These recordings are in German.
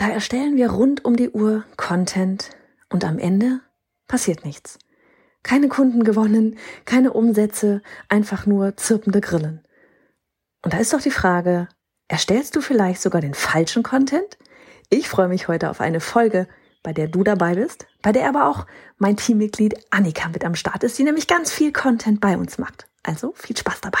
Da erstellen wir rund um die Uhr Content und am Ende passiert nichts. Keine Kunden gewonnen, keine Umsätze, einfach nur zirpende Grillen. Und da ist doch die Frage, erstellst du vielleicht sogar den falschen Content? Ich freue mich heute auf eine Folge, bei der du dabei bist, bei der aber auch mein Teammitglied Annika mit am Start ist, die nämlich ganz viel Content bei uns macht. Also viel Spaß dabei.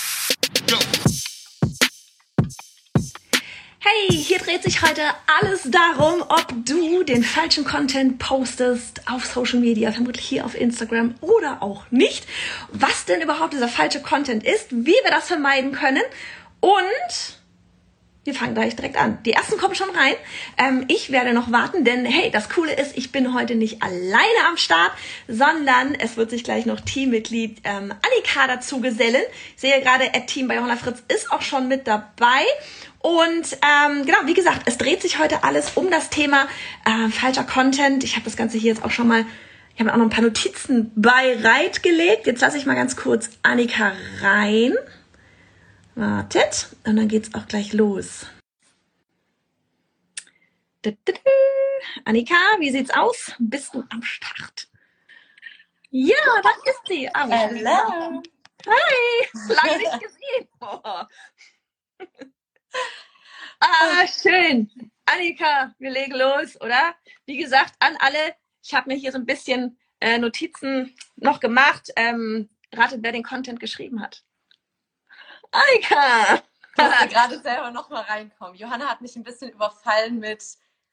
Hey, hier dreht sich heute alles darum, ob du den falschen Content postest auf Social Media, vermutlich hier auf Instagram oder auch nicht. Was denn überhaupt dieser falsche Content ist, wie wir das vermeiden können und wir fangen gleich direkt an. Die ersten kommen schon rein. Ähm, ich werde noch warten, denn hey, das Coole ist, ich bin heute nicht alleine am Start, sondern es wird sich gleich noch Teammitglied ähm, Annika dazu gesellen. Ich sehe gerade, Ed Team bei Johanna Fritz ist auch schon mit dabei. Und ähm, genau, wie gesagt, es dreht sich heute alles um das Thema äh, falscher Content. Ich habe das Ganze hier jetzt auch schon mal, ich habe auch noch ein paar Notizen bereitgelegt. Jetzt lasse ich mal ganz kurz Annika rein. Wartet. Und dann geht's auch gleich los. Annika, wie sieht's aus? Bist du am Start? Ja, da ist sie. Oh, Hello. Hi, lange nicht gesehen. Oh. Ah, schön. Annika, wir legen los, oder? Wie gesagt, an alle, ich habe mir hier so ein bisschen äh, Notizen noch gemacht. Ähm, ratet, wer den Content geschrieben hat. Annika! Ich musste gerade selber noch mal reinkommen. Johanna hat mich ein bisschen überfallen mit,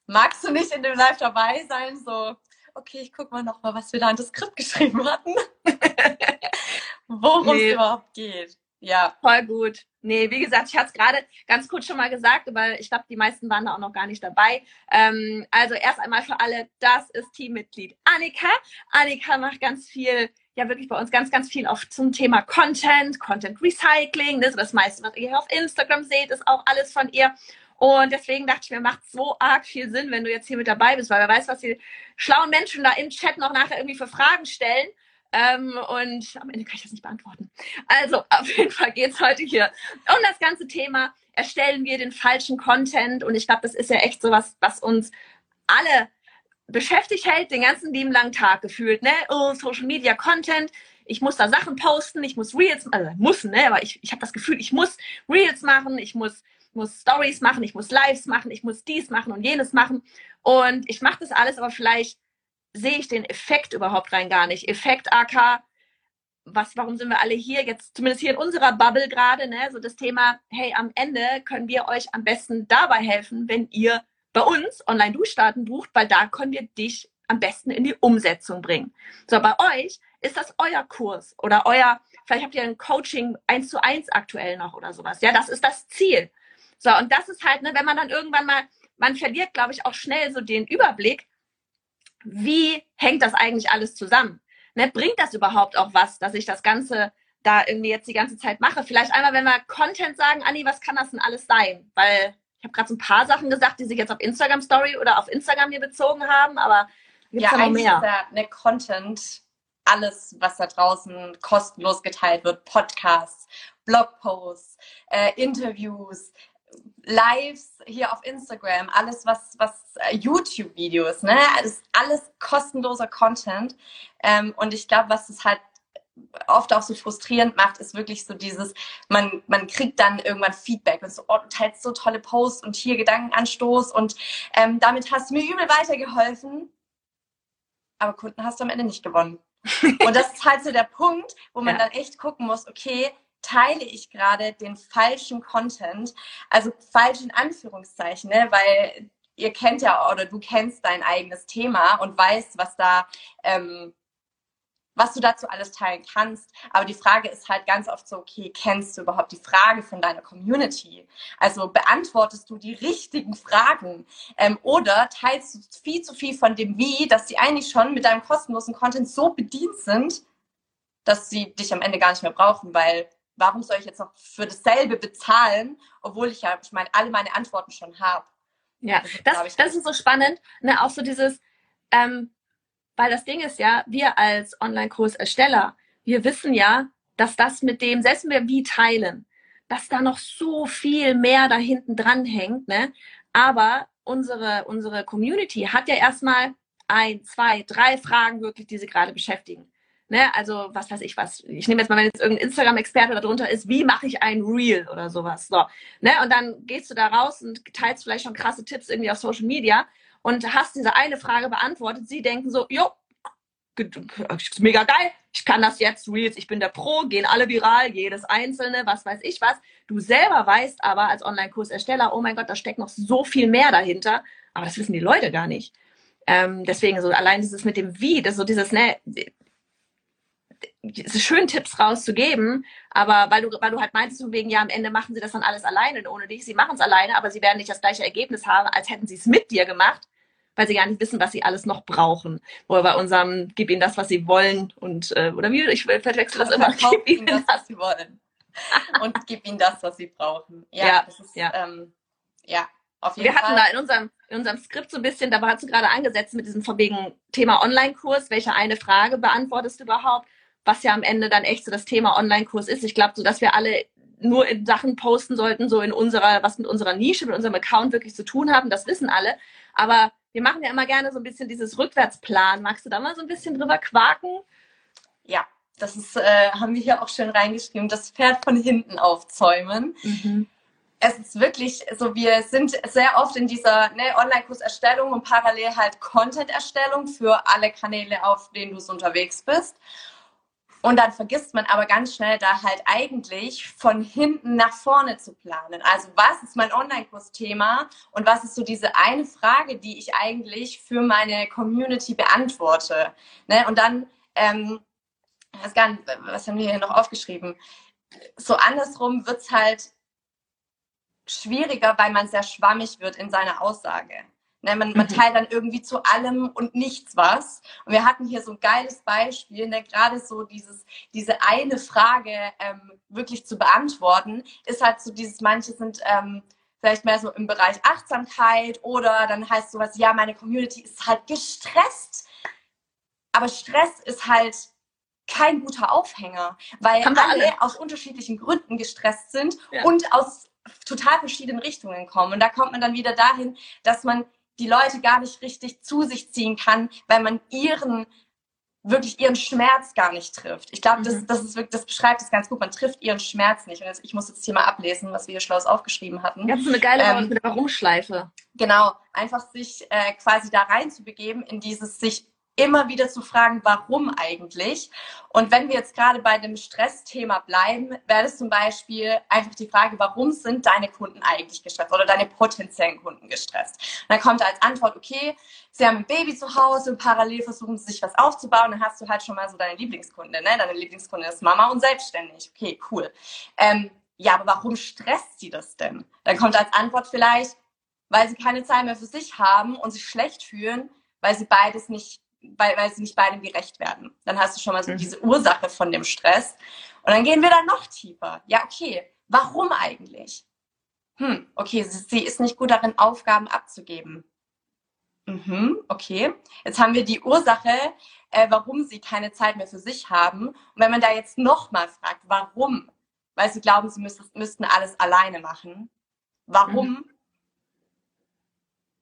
magst du nicht in dem Live dabei sein? So, okay, ich guck mal noch mal, was wir da in das Skript geschrieben hatten. Worum nee. es überhaupt geht. Ja. Voll gut. Nee, wie gesagt, ich hatte es gerade ganz kurz schon mal gesagt, aber ich glaube, die meisten waren da auch noch gar nicht dabei. Ähm, also erst einmal für alle, das ist Teammitglied Annika. Annika macht ganz viel, ja wirklich bei uns ganz, ganz viel auf zum Thema Content, Content Recycling. Das, ist das meiste, was ihr hier auf Instagram seht, ist auch alles von ihr. Und deswegen dachte ich mir, macht so arg viel Sinn, wenn du jetzt hier mit dabei bist, weil wer weiß, was die schlauen Menschen da im Chat noch nachher irgendwie für Fragen stellen. Ähm, und am Ende kann ich das nicht beantworten. Also, auf jeden Fall geht es heute hier um das ganze Thema. Erstellen wir den falschen Content? Und ich glaube, das ist ja echt so was, was uns alle beschäftigt hält, den ganzen lieben langen Tag gefühlt. Ne? Oh, Social Media Content. Ich muss da Sachen posten, ich muss Reels, also muss, ne? Aber ich, ich habe das Gefühl, ich muss Reels machen, ich muss, muss Stories machen, ich muss Lives machen, ich muss dies machen und jenes machen. Und ich mache das alles, aber vielleicht sehe ich den Effekt überhaupt rein gar nicht. Effekt AK, was, warum sind wir alle hier? Jetzt zumindest hier in unserer Bubble gerade, ne? So das Thema, hey, am Ende können wir euch am besten dabei helfen, wenn ihr bei uns online durchstarten bucht, weil da können wir dich am besten in die Umsetzung bringen. So, bei euch ist das euer Kurs oder euer, vielleicht habt ihr ein Coaching eins zu eins aktuell noch oder sowas. Ja, das ist das Ziel. So, und das ist halt, ne, wenn man dann irgendwann mal, man verliert, glaube ich, auch schnell so den Überblick, wie hängt das eigentlich alles zusammen? Ne, bringt das überhaupt auch was, dass ich das Ganze da irgendwie jetzt die ganze Zeit mache? Vielleicht einmal, wenn wir Content sagen, Anni, was kann das denn alles sein? Weil ich habe gerade so ein paar Sachen gesagt, die sich jetzt auf Instagram Story oder auf Instagram hier bezogen haben, aber gibt's ja, noch mehr? Ja eine Content alles, was da draußen kostenlos geteilt wird, Podcasts, Blogposts, äh, Interviews, Lives hier auf Instagram, alles was, was äh, YouTube-Videos, ne? Das ist alles kostenloser Content. Ähm, und ich glaube, was es halt oft auch so frustrierend macht, ist wirklich so dieses, man, man kriegt dann irgendwann Feedback und so, oh, du teilst so tolle Posts und hier Gedankenanstoß und ähm, damit hast du mir übel weitergeholfen. Aber Kunden hast du am Ende nicht gewonnen. und das ist halt so der Punkt, wo man ja. dann echt gucken muss, okay, teile ich gerade den falschen Content, also falsch in Anführungszeichen, ne? weil ihr kennt ja oder du kennst dein eigenes Thema und weißt, was da, ähm, was du dazu alles teilen kannst. Aber die Frage ist halt ganz oft so, okay, kennst du überhaupt die Frage von deiner Community? Also beantwortest du die richtigen Fragen? Ähm, oder teilst du viel zu viel von dem Wie, dass die eigentlich schon mit deinem kostenlosen Content so bedient sind, dass sie dich am Ende gar nicht mehr brauchen, weil warum soll ich jetzt noch für dasselbe bezahlen, obwohl ich ja, ich meine, alle meine Antworten schon habe. Ja, das, das, das ist so spannend, ne? Auch so dieses, ähm, weil das Ding ist ja, wir als Online-Kursersteller, wir wissen ja, dass das mit dem, selbst wenn wir wie teilen, dass da noch so viel mehr da hinten dran hängt, ne? Aber unsere, unsere Community hat ja erstmal ein, zwei, drei Fragen wirklich, die sie gerade beschäftigen. Ne, also was weiß ich was. Ich nehme jetzt mal, wenn jetzt irgendein Instagram-Experte darunter ist, wie mache ich ein Reel oder sowas. So, ne, und dann gehst du da raus und teilst vielleicht schon krasse Tipps irgendwie auf Social Media und hast diese eine Frage beantwortet. Sie denken so, jo, mega geil, ich kann das jetzt, Reels, ich bin der Pro, gehen alle viral, jedes einzelne, was weiß ich was. Du selber weißt aber als Online-Kursersteller, oh mein Gott, da steckt noch so viel mehr dahinter, aber das wissen die Leute gar nicht. Ähm, deswegen so allein dieses mit dem Wie, das so dieses, ne, ist schön, Tipps rauszugeben, aber weil du, weil du halt meinst, wegen, ja, am Ende machen sie das dann alles alleine ohne dich. Sie machen es alleine, aber sie werden nicht das gleiche Ergebnis haben, als hätten sie es mit dir gemacht, weil sie gar nicht wissen, was sie alles noch brauchen. Oder bei unserem, gib ihnen das, was sie wollen und, äh, oder wie, ich verwechsel das immer, gib ihnen das, was sie wollen. und gib ihnen das, was sie brauchen. Ja, ja das ist, ja. Ähm, ja. Auf jeden wir Fall. hatten da in unserem, in unserem Skript so ein bisschen, da hast du gerade angesetzt mit diesem von wegen Thema Online-Kurs, welche eine Frage beantwortest du überhaupt? Was ja am Ende dann echt so das Thema Online-Kurs ist. Ich glaube, so dass wir alle nur in Sachen posten sollten, so in unserer, was mit unserer Nische, mit unserem Account wirklich zu tun haben, das wissen alle. Aber wir machen ja immer gerne so ein bisschen dieses Rückwärtsplan. Magst du da mal so ein bisschen drüber quaken? Ja, das ist, äh, haben wir hier auch schön reingeschrieben, das Pferd von hinten aufzäumen. Mhm. Es ist wirklich so, wir sind sehr oft in dieser ne, Online-Kurserstellung und parallel halt Content-Erstellung für alle Kanäle, auf denen du unterwegs bist. Und dann vergisst man aber ganz schnell da halt eigentlich von hinten nach vorne zu planen. Also was ist mein Online-Kurs-Thema und was ist so diese eine Frage, die ich eigentlich für meine Community beantworte. Ne? Und dann, ähm, was, was haben wir hier noch aufgeschrieben? So andersrum wird es halt schwieriger, weil man sehr schwammig wird in seiner Aussage. Ne, man, man, mhm. teilt dann irgendwie zu allem und nichts was. Und wir hatten hier so ein geiles Beispiel, ne, gerade so dieses, diese eine Frage ähm, wirklich zu beantworten, ist halt so dieses, manche sind ähm, vielleicht mehr so im Bereich Achtsamkeit oder dann heißt sowas, ja, meine Community ist halt gestresst. Aber Stress ist halt kein guter Aufhänger, weil alle, alle, aus unterschiedlichen Gründen gestresst sind ja. und aus total verschiedenen Richtungen kommen. Und da kommt man dann wieder dahin, dass man die Leute gar nicht richtig zu sich ziehen kann, weil man ihren wirklich ihren Schmerz gar nicht trifft. Ich glaube, das, mhm. das, ist wirklich, das beschreibt es ganz gut. Man trifft ihren Schmerz nicht. Und ich muss jetzt hier mal ablesen, was wir hier schlau aufgeschrieben hatten. Das ist eine geile ähm, mit der Warum-Schleife. Genau, einfach sich äh, quasi da rein zu begeben in dieses sich immer wieder zu fragen, warum eigentlich? Und wenn wir jetzt gerade bei dem Stressthema bleiben, wäre das zum Beispiel einfach die Frage, warum sind deine Kunden eigentlich gestresst oder deine potenziellen Kunden gestresst? Und dann kommt als Antwort, okay, sie haben ein Baby zu Hause und parallel versuchen sie sich was aufzubauen, dann hast du halt schon mal so deine Lieblingskunde, ne? Deine Lieblingskunde ist Mama und selbstständig. Okay, cool. Ähm, ja, aber warum stresst sie das denn? Dann kommt als Antwort vielleicht, weil sie keine Zeit mehr für sich haben und sich schlecht fühlen, weil sie beides nicht weil, weil sie nicht beidem gerecht werden. Dann hast du schon mal so mhm. diese Ursache von dem Stress. Und dann gehen wir dann noch tiefer. Ja, okay, warum eigentlich? Hm, okay, sie, sie ist nicht gut darin, Aufgaben abzugeben. Mhm, okay. Jetzt haben wir die Ursache, äh, warum sie keine Zeit mehr für sich haben. Und wenn man da jetzt nochmal fragt, warum? Weil sie glauben, sie müssten, müssten alles alleine machen. Warum? Mhm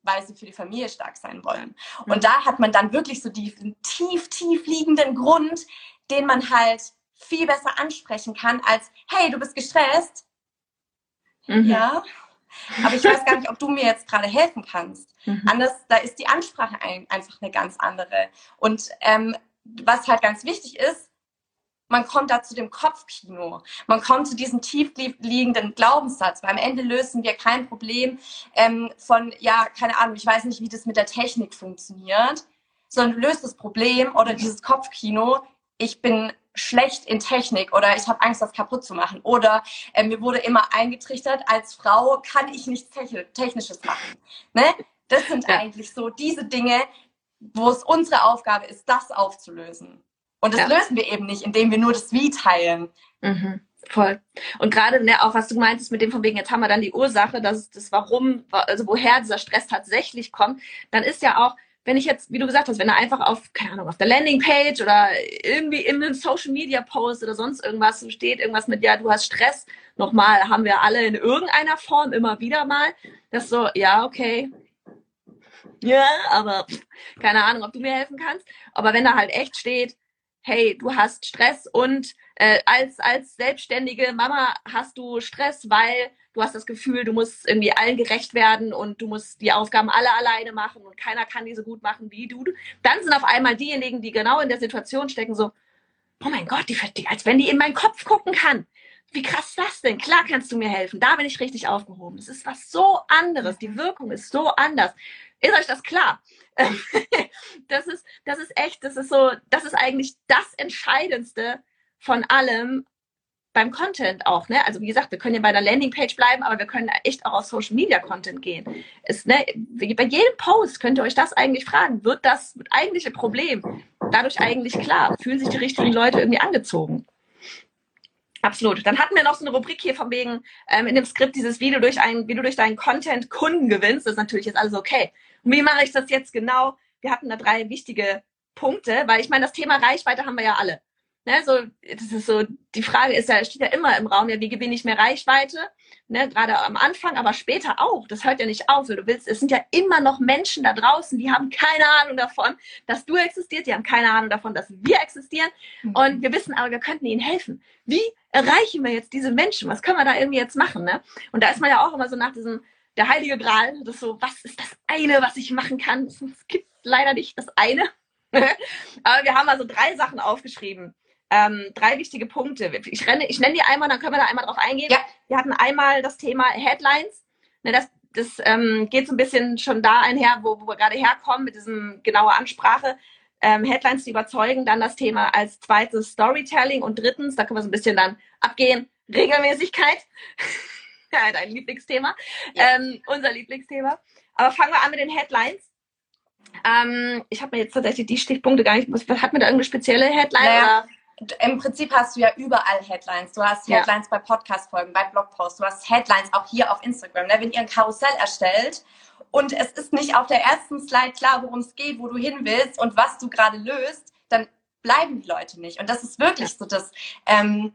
weil sie für die Familie stark sein wollen. Und da hat man dann wirklich so diesen tief, tief liegenden Grund, den man halt viel besser ansprechen kann als, hey, du bist gestresst. Mhm. Ja. Aber ich weiß gar nicht, ob du mir jetzt gerade helfen kannst. Mhm. Anders, da ist die Ansprache ein, einfach eine ganz andere. Und ähm, was halt ganz wichtig ist, man kommt da zu dem Kopfkino. Man kommt zu diesem tiefliegenden Glaubenssatz. Weil am Ende lösen wir kein Problem ähm, von, ja, keine Ahnung, ich weiß nicht, wie das mit der Technik funktioniert, sondern löst das Problem oder dieses Kopfkino, ich bin schlecht in Technik oder ich habe Angst, das kaputt zu machen. Oder äh, mir wurde immer eingetrichtert, als Frau kann ich nichts Technisches machen. Ne? Das sind ja. eigentlich so diese Dinge, wo es unsere Aufgabe ist, das aufzulösen. Und das ja. lösen wir eben nicht, indem wir nur das Wie teilen. Mhm. Voll. Und gerade ne, auch was du meintest mit dem von wegen, jetzt haben wir dann die Ursache, dass das Warum, also woher dieser Stress tatsächlich kommt, dann ist ja auch, wenn ich jetzt, wie du gesagt hast, wenn er einfach auf, keine Ahnung, auf der Landingpage oder irgendwie in einem Social Media Post oder sonst irgendwas steht, irgendwas mit, ja, du hast Stress, nochmal, haben wir alle in irgendeiner Form immer wieder mal, das so, ja, okay, ja, aber keine Ahnung, ob du mir helfen kannst. Aber wenn da halt echt steht, hey, du hast Stress und äh, als, als selbstständige Mama hast du Stress, weil du hast das Gefühl, du musst irgendwie allen gerecht werden und du musst die Aufgaben alle alleine machen und keiner kann die so gut machen wie du. Dann sind auf einmal diejenigen, die genau in der Situation stecken, so, oh mein Gott, die, die als wenn die in meinen Kopf gucken kann. Wie krass ist das denn? Klar kannst du mir helfen. Da bin ich richtig aufgehoben. Das ist was so anderes. Die Wirkung ist so anders. Ist euch das klar? das ist, das ist echt, das ist so, das ist eigentlich das Entscheidendste von allem beim Content auch, ne? Also wie gesagt, wir können ja bei der Landingpage bleiben, aber wir können echt auch auf Social Media Content gehen. Ist, ne, bei jedem Post könnt ihr euch das eigentlich fragen. Wird das eigentliche Problem dadurch eigentlich klar? Fühlen sich die richtigen Leute irgendwie angezogen? Absolut. Dann hatten wir noch so eine Rubrik hier von wegen ähm, in dem Skript dieses Video durch ein, wie du durch deinen Content Kunden gewinnst. Das ist natürlich jetzt alles okay. Wie mache ich das jetzt genau? Wir hatten da drei wichtige Punkte, weil ich meine, das Thema Reichweite haben wir ja alle. Ne, so, das ist so, die Frage ist ja, steht ja immer im Raum, ja, wie gewinne ich mehr Reichweite? Ne, gerade am Anfang, aber später auch. Das hört ja nicht auf. Du willst, es sind ja immer noch Menschen da draußen, die haben keine Ahnung davon, dass du existierst, die haben keine Ahnung davon, dass wir existieren. Mhm. Und wir wissen aber, wir könnten ihnen helfen. Wie erreichen wir jetzt diese Menschen? Was können wir da irgendwie jetzt machen? Ne? Und da ist man ja auch immer so nach diesem, der heilige Gral, das ist so, was ist das eine, was ich machen kann? Es gibt leider nicht das eine. Aber wir haben also drei Sachen aufgeschrieben. Ähm, drei wichtige Punkte. Ich, renne, ich nenne die einmal, dann können wir da einmal drauf eingehen. Ja. Wir hatten einmal das Thema Headlines. Ne, das das ähm, geht so ein bisschen schon da einher, wo, wo wir gerade herkommen, mit diesem genaue Ansprache. Ähm, Headlines zu überzeugen, dann das Thema als zweites Storytelling und drittens, da können wir so ein bisschen dann abgehen, Regelmäßigkeit. ja, dein Lieblingsthema, ja. ähm, unser Lieblingsthema. Aber fangen wir an mit den Headlines. Ähm, ich habe mir jetzt tatsächlich die Stichpunkte gar nicht. Was, hat mir da irgendeine spezielle Headline? Naja, Im Prinzip hast du ja überall Headlines. Du hast Headlines ja. bei Podcast-Folgen, bei Blogposts, du hast Headlines auch hier auf Instagram. Ne? Wenn ihr ein Karussell erstellt und es ist nicht auf der ersten Slide klar, worum es geht, wo du hin willst und was du gerade löst, dann bleiben die Leute nicht. Und das ist wirklich so das. Ähm,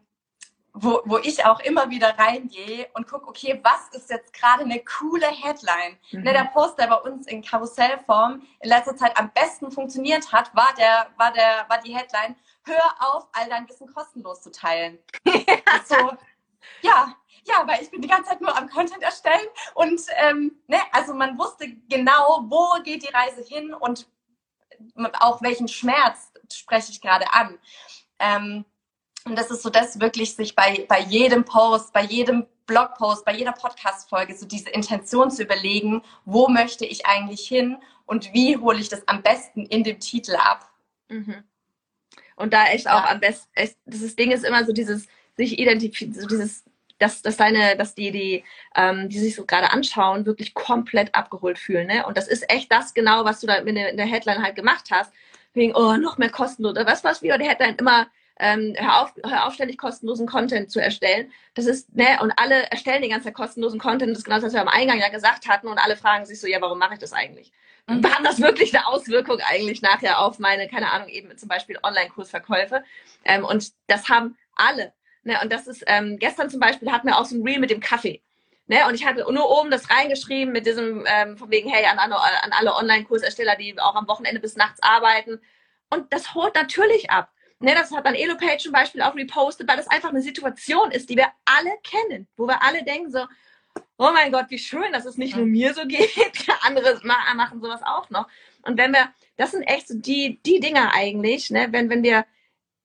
wo, wo ich auch immer wieder reingehe und gucke, okay, was ist jetzt gerade eine coole Headline? Mhm. Ne, der Post, der bei uns in Karussellform in letzter Zeit am besten funktioniert hat, war der, war der, war die Headline, hör auf, all dein Wissen kostenlos zu teilen. so, ja, ja, weil ich bin die ganze Zeit nur am Content erstellen und ähm, ne, also man wusste genau, wo geht die Reise hin und auch welchen Schmerz spreche ich gerade an. Ähm, und das ist so das wirklich, sich bei, bei jedem Post, bei jedem Blogpost, bei jeder Podcast-Folge so diese Intention zu überlegen, wo möchte ich eigentlich hin und wie hole ich das am besten in dem Titel ab. Mhm. Und da echt ja. auch am besten, echt, das Ding ist immer so dieses, sich identifizieren, so dieses, dass, dass deine, dass die, die, ähm, die sich so gerade anschauen, wirklich komplett abgeholt fühlen. Ne? Und das ist echt das genau, was du da in der, in der Headline halt gemacht hast. Wegen, oh, noch mehr kostenlos. Oder was, was wieder die Headline immer ähm, hör, auf, hör auf, ständig kostenlosen Content zu erstellen. Das ist, ne, und alle erstellen die ganze Zeit kostenlosen Content. Das ist genau das, was wir am Eingang ja gesagt hatten. Und alle fragen sich so, ja, warum mache ich das eigentlich? Mhm. haben das wirklich eine Auswirkung eigentlich nachher auf meine, keine Ahnung, eben zum Beispiel Online-Kursverkäufe? Ähm, und das haben alle. Ne? Und das ist, ähm, gestern zum Beispiel hatten wir auch so ein Reel mit dem Kaffee. Ne? Und ich hatte nur oben das reingeschrieben mit diesem, ähm, von wegen, hey, an, an alle Online-Kursersteller, die auch am Wochenende bis nachts arbeiten. Und das holt natürlich ab. Ne, das hat dann Elopage zum Beispiel auch repostet, weil das einfach eine Situation ist, die wir alle kennen, wo wir alle denken so, oh mein Gott, wie schön, dass es nicht nur mir so geht, andere machen sowas auch noch. Und wenn wir, das sind echt so die, die Dinge eigentlich, ne, wenn, wenn wir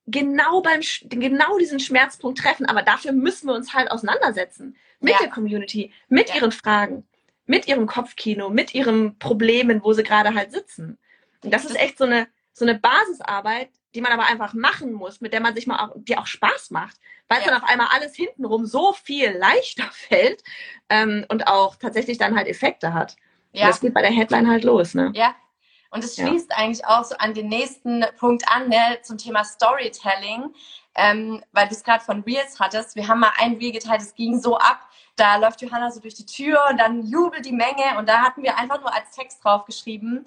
genau beim, genau diesen Schmerzpunkt treffen, aber dafür müssen wir uns halt auseinandersetzen. Mit ja. der Community, mit ja. ihren Fragen, mit ihrem Kopfkino, mit ihren Problemen, wo sie gerade halt sitzen. Und das ist echt so eine, so eine Basisarbeit, die man aber einfach machen muss, mit der man sich mal auch, die auch Spaß macht, weil es Ja. dann auf einmal alles hintenrum so viel leichter fällt ähm, und auch tatsächlich dann halt Effekte hat. Und Ja. Das geht bei der Headline halt los, ne? Ja. Und es Ja. schließt eigentlich auch so an den nächsten Punkt an, ne, zum Thema Storytelling, ähm, weil du es gerade von Reels hattest. Wir haben mal ein Reel geteilt, es ging so ab. Da läuft Johanna so durch die Tür und dann jubelt die Menge und da hatten wir einfach nur als Text draufgeschrieben,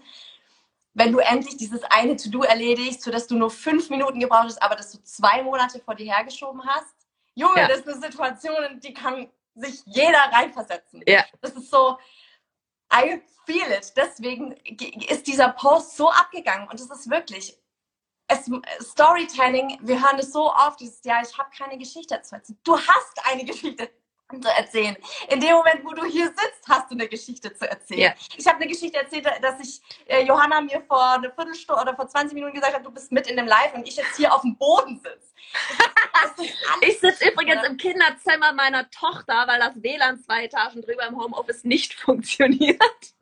wenn du endlich dieses eine To-Do erledigst, das du nur fünf Minuten gebraucht hast, aber das du zwei Monate vor dir hergeschoben hast. Junge, Ja. das ist eine Situation, in die kann sich jeder reinversetzen. Ja. Das ist so, I feel it. Deswegen ist dieser Post so abgegangen und es ist wirklich es, Storytelling. Wir hören es so oft dieses Jahr. Ich habe keine Geschichte zu erzählen. Du hast eine Geschichte zu erzählen. In dem Moment, wo du hier sitzt, hast du eine Geschichte zu erzählen. Ja. Ich habe eine Geschichte erzählt, dass ich äh, Johanna mir vor eine Viertelstunde oder vor 20 Minuten gesagt hat, du bist mit in dem Live und ich jetzt hier auf dem Boden sitze. Ich sitze übrigens im Kinderzimmer meiner Tochter, weil das WLAN zwei Etagen drüber im Homeoffice nicht funktioniert.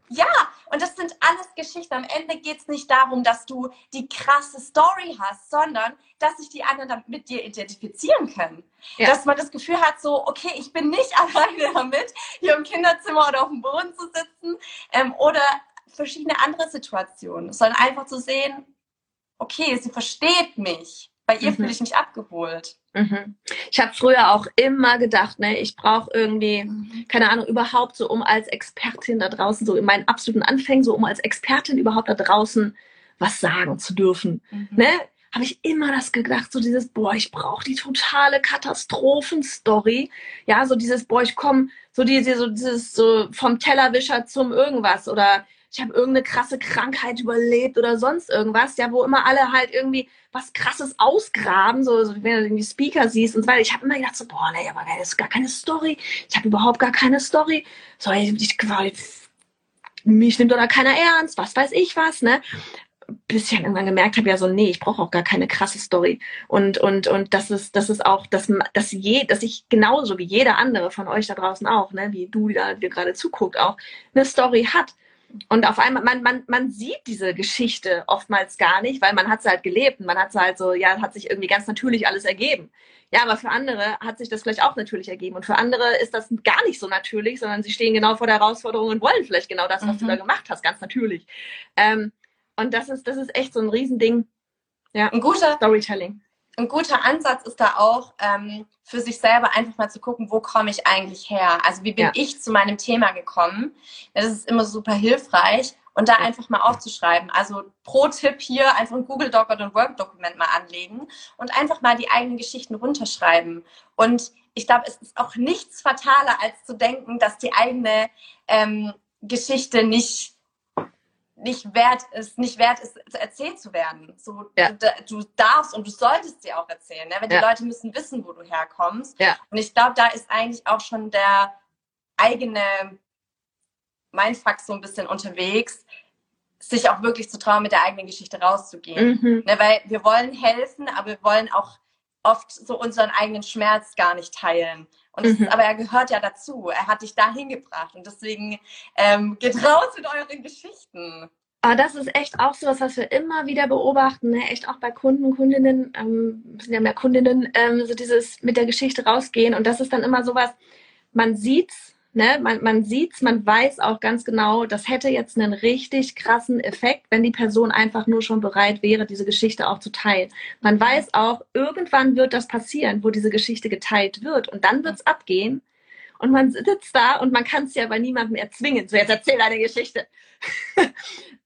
Ja, und das sind alles Geschichten. Am Ende geht es nicht darum, dass du die krasse Story hast, sondern dass sich die anderen damit mit dir identifizieren können. Ja. Dass man das Gefühl hat, so, okay, ich bin nicht alleine damit, hier im Kinderzimmer oder auf dem Boden zu sitzen ähm, oder verschiedene andere Situationen, sondern einfach zu sehen, okay, sie versteht mich. Bei ihr Mhm. fühle ich mich abgeholt. Mhm. Ich habe früher auch immer gedacht, ne, ich brauche irgendwie, keine Ahnung, überhaupt so, um als Expertin da draußen, so in meinen absoluten Anfängen, so um als Expertin überhaupt da draußen was sagen zu dürfen. Mhm. Ne? Habe ich immer das gedacht, so dieses, boah, ich brauche die totale Katastrophenstory. Ja, so dieses, boah, ich komme, so diese, so dieses, so vom Tellerwischer zum irgendwas oder ich habe irgendeine krasse Krankheit überlebt oder sonst irgendwas, ja, wo immer alle halt irgendwie was krasses ausgraben, so, so wenn du irgendwie Speaker siehst und so weiter. Ich habe immer gedacht, so, boah, nee, aber das ist gar keine Story. Ich habe überhaupt gar keine Story. So, ich, ich, mich nimmt doch da keiner ernst, was weiß ich was, ne? Bis ich dann irgendwann gemerkt habe, ja so, nee, ich brauche auch gar keine krasse Story. Und, und, und das ist, das ist auch, dass, dass, je, dass ich genauso wie jeder andere von euch da draußen auch, ne, wie du, da dir gerade zuguckt, auch eine Story hat. Und auf einmal, man, man, man sieht diese Geschichte oftmals gar nicht, weil man hat sie halt gelebt und man hat sie halt so, ja, hat sich irgendwie ganz natürlich alles ergeben. Ja, aber für andere hat sich das vielleicht auch natürlich ergeben. Und für andere ist das gar nicht so natürlich, sondern sie stehen genau vor der Herausforderung und wollen vielleicht genau das, was Mhm. du da gemacht hast, ganz natürlich. Ähm, und das ist, das ist echt so ein Riesending. Ja, Ein guter, Storytelling. Ein guter Ansatz ist da auch, ähm, für sich selber einfach mal zu gucken, wo komme ich eigentlich her? Also wie bin Ja. ich zu meinem Thema gekommen? Das ist immer super hilfreich. Und da Ja. einfach mal aufzuschreiben. Also pro Tipp hier einfach ein Google Doc oder ein Word-Dokument mal anlegen und einfach mal die eigenen Geschichten runterschreiben. Und ich glaube, es ist auch nichts fataler, als zu denken, dass die eigene ähm, Geschichte nicht nicht wert ist, nicht wert ist, erzählt zu werden. So, Ja. du, du darfst und du solltest sie auch erzählen, ne? weil die Ja. Leute müssen wissen, wo du herkommst. Ja. Und ich glaube, da ist eigentlich auch schon der eigene Mindfuck so ein bisschen unterwegs, sich auch wirklich zu trauen, mit der eigenen Geschichte rauszugehen. Mhm. Ne? Weil wir wollen helfen, aber wir wollen auch oft so unseren eigenen Schmerz gar nicht teilen. Und Mhm. ist, aber er gehört ja dazu. Er hat dich dahin gebracht. Und deswegen ähm, geht raus mit euren Geschichten. Aber das ist echt auch so was, was wir immer wieder beobachten, ne? echt auch bei Kunden, Kundinnen, ähm, sind ja mehr Kundinnen, ähm, so dieses mit der Geschichte rausgehen. Und das ist dann immer sowas, man sieht's, ne? man, man sieht's, man weiß auch ganz genau, das hätte jetzt einen richtig krassen Effekt, wenn die Person einfach nur schon bereit wäre, diese Geschichte auch zu teilen. Man weiß auch, irgendwann wird das passieren, wo diese Geschichte geteilt wird. Und dann wird's abgehen. Und man sitzt da und man kann es ja bei niemandem erzwingen. So, jetzt erzähl deine Geschichte.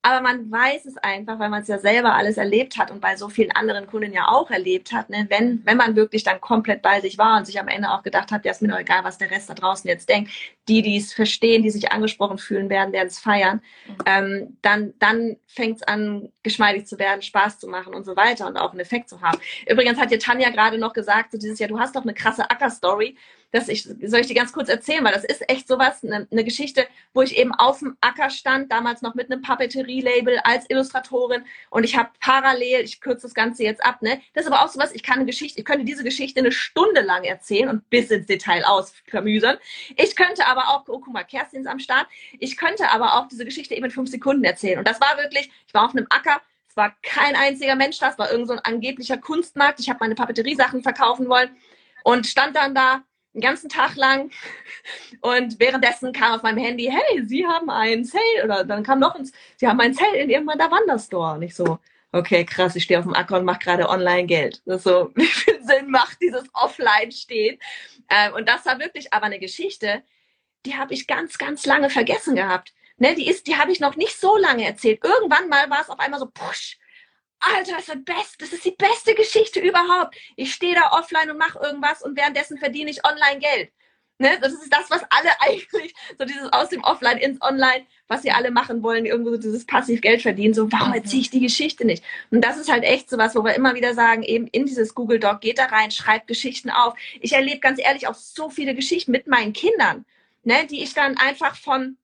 Aber man weiß es einfach, weil man es ja selber alles erlebt hat und bei so vielen anderen Kunden ja auch erlebt hat, ne? wenn, wenn man wirklich dann komplett bei sich war und sich am Ende auch gedacht hat, ja, ist mir doch egal, was der Rest da draußen jetzt denkt. Die, die es verstehen, die sich angesprochen fühlen werden, werden es feiern. Ähm, dann dann fängt es an, geschmeidig zu werden, Spaß zu machen und so weiter und auch einen Effekt zu haben. Übrigens hat dir Tanja gerade noch gesagt, so dieses Jahr, du hast doch eine krasse Acker-Story. Das ich, soll ich dir ganz kurz erzählen, weil das ist echt sowas, eine, eine Geschichte, wo ich eben auf dem Acker stand, damals noch mit einem Papeterie-Label als Illustratorin und ich habe parallel, ich kürze das Ganze jetzt ab, ne? Das ist aber auch sowas, ich kann eine Geschichte, ich könnte diese Geschichte eine Stunde lang erzählen und bis ins Detail ausklamüsern. Ich könnte aber auch, oh, guck mal, Kerstin ist am Start, ich könnte aber auch diese Geschichte eben in fünf Sekunden erzählen. Und das war wirklich, ich war auf einem Acker, Es war kein einziger Mensch da, es war irgend so angeblicher Kunstmarkt. Ich habe meine Papeteriesachen verkaufen wollen und stand dann da den ganzen Tag lang und währenddessen kam auf meinem Handy, hey, Sie haben einen Sale oder dann kam noch ein, Sie haben einen Sale in Ihrem Wanderstore und ich so, okay, krass, ich stehe auf dem Acker und mache gerade online Geld. Das so, wie viel Sinn macht dieses Offline-Stehen? Ähm, und das war wirklich aber eine Geschichte, die habe ich ganz, ganz lange vergessen gehabt. Ne, die ist, die habe ich noch nicht so lange erzählt. Irgendwann mal war es auf einmal so, push, Alter, das ist, best, das ist die beste Geschichte überhaupt. Ich stehe da offline und mache irgendwas und währenddessen verdiene ich online Geld. Ne? Das ist das, was alle eigentlich, so dieses aus dem Offline ins Online, was sie alle machen wollen, irgendwo so dieses passiv Geld verdienen. So, warum erzähle ich die Geschichte nicht? Und das ist halt echt so was, wo wir immer wieder sagen, eben in dieses Google Doc, geht da rein, schreibt Geschichten auf. Ich erlebe ganz ehrlich auch so viele Geschichten mit meinen Kindern, ne, die ich dann einfach von,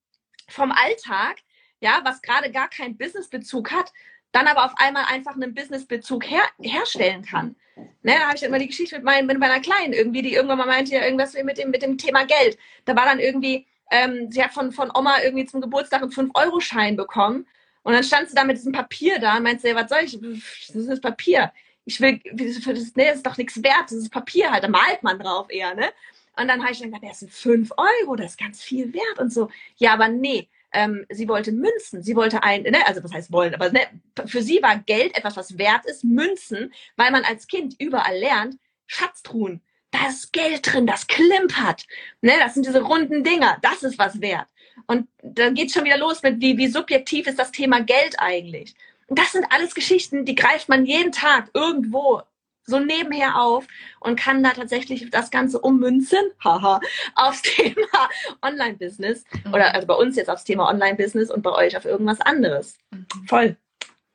vom Alltag, ja, was gerade gar keinen Businessbezug hat, dann aber auf einmal einfach einen Businessbezug her herstellen kann. Ne, da habe ich immer die Geschichte mit, mein, mit meiner Kleinen irgendwie, die irgendwann mal meinte, ja, irgendwas mit dem, mit dem Thema Geld. Da war dann irgendwie, ähm, sie hat von, von Oma irgendwie zum Geburtstag einen 5-Euro-Schein bekommen. Und dann stand sie da mit diesem Papier da und meinte, was soll ich? Das ist das Papier. Ich will, das, nee, das ist doch nichts wert, das ist Papier halt, da malt man drauf eher, ne? Und dann habe ich dann gesagt, das sind 5 Euro, das ist ganz viel wert und so. Ja, aber nee, ähm, sie wollte Münzen, sie wollte ein, ne, also was heißt wollen, aber ne, für sie war Geld etwas, was wert ist, Münzen, weil man als Kind überall lernt, Schatztruhen, da ist Geld drin, das klimpert, ne, das sind diese runden Dinger, das ist was wert. Und dann geht's schon wieder los mit, wie, wie subjektiv ist das Thema Geld eigentlich. Und das sind alles Geschichten, die greift man jeden Tag irgendwo so nebenher auf und kann da tatsächlich das Ganze ummünzen, haha, aufs Thema Online-Business mhm. oder also bei uns jetzt aufs Thema Online-Business und bei euch auf irgendwas anderes. Mhm. Voll.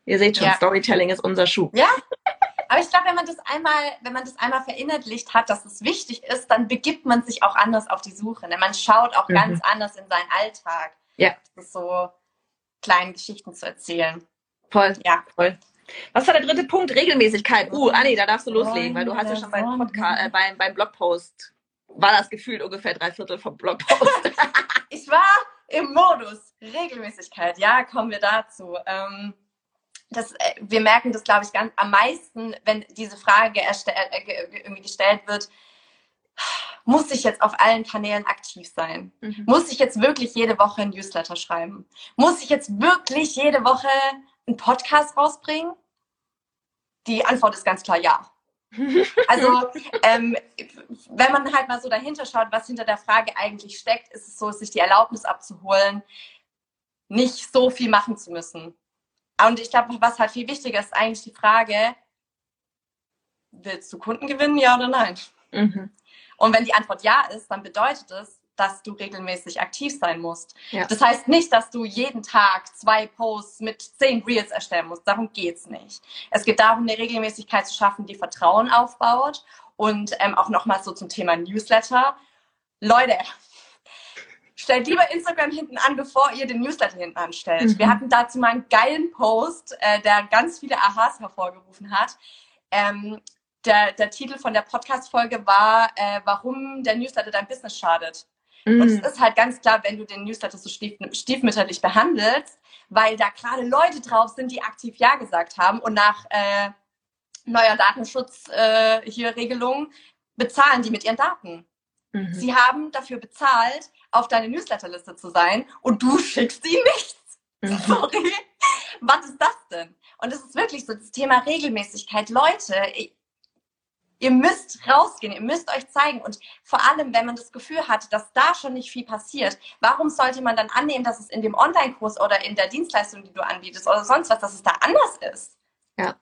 Ihr seht schon, ja. Storytelling ist unser Schuh. Ja. Aber ich glaube, wenn man das einmal, wenn man das einmal verinnerlicht hat, dass es wichtig ist, dann begibt man sich auch anders auf die Suche. Ne? Man schaut auch mhm. ganz anders in seinen Alltag. Ja. So kleine Geschichten zu erzählen. Voll. Ja. Voll. Was war der dritte Punkt? Regelmäßigkeit. Uh, Anni, da darfst du loslegen, weil du hast ja schon beim, Podcast, äh, beim, beim Blogpost, war das gefühlt ungefähr drei Viertel vom Blogpost. ich war im Modus Regelmäßigkeit. Ja, kommen wir dazu. Ähm, das, äh, wir merken das, glaube ich, ganz am meisten, wenn diese Frage äh, irgendwie gestellt wird, muss ich jetzt auf allen Kanälen aktiv sein? Mhm. Muss ich jetzt wirklich jede Woche ein Newsletter schreiben? Muss ich jetzt wirklich jede Woche einen Podcast rausbringen? Die Antwort ist ganz klar ja. Also ähm, wenn man halt mal so dahinter schaut, was hinter der Frage eigentlich steckt, ist es so, sich die Erlaubnis abzuholen, nicht so viel machen zu müssen. Und ich glaube, was halt viel wichtiger ist, eigentlich die Frage, willst du Kunden gewinnen, ja oder nein? Mhm. Und wenn die Antwort ja ist, dann bedeutet es, dass du regelmäßig aktiv sein musst. Ja. Das heißt nicht, dass du jeden Tag zwei Posts mit zehn Reels erstellen musst. Darum geht's nicht. Es geht darum, eine Regelmäßigkeit zu schaffen, die Vertrauen aufbaut. Und ähm, auch nochmal so zum Thema Newsletter. Leute, stellt lieber Instagram hinten an, bevor ihr den Newsletter hinten anstellt. Mhm. Wir hatten dazu mal einen geilen Post, äh, der ganz viele Aha's hervorgerufen hat. Ähm, der, der Titel von der Podcast-Folge war, äh, warum der Newsletter dein Business schadet. Mhm. Und es ist halt ganz klar, wenn du den Newsletter so stief, stiefmütterlich behandelst, weil da gerade Leute drauf sind, die aktiv Ja gesagt haben und nach äh, neuer Datenschutz äh, hier Regelung bezahlen die mit ihren Daten. Mhm. Sie haben dafür bezahlt, auf deine Newsletterliste zu sein und du schickst ihnen nichts. Mhm. Sorry. Was ist das denn? Und es ist wirklich so das Thema Regelmäßigkeit. Leute, Ihr müsst rausgehen, ihr müsst euch zeigen. Und vor allem, wenn man das Gefühl hat, dass da schon nicht viel passiert, warum sollte man dann annehmen, dass es in dem Online-Kurs oder in der Dienstleistung, die du anbietest oder sonst was, dass es da anders ist? Ja.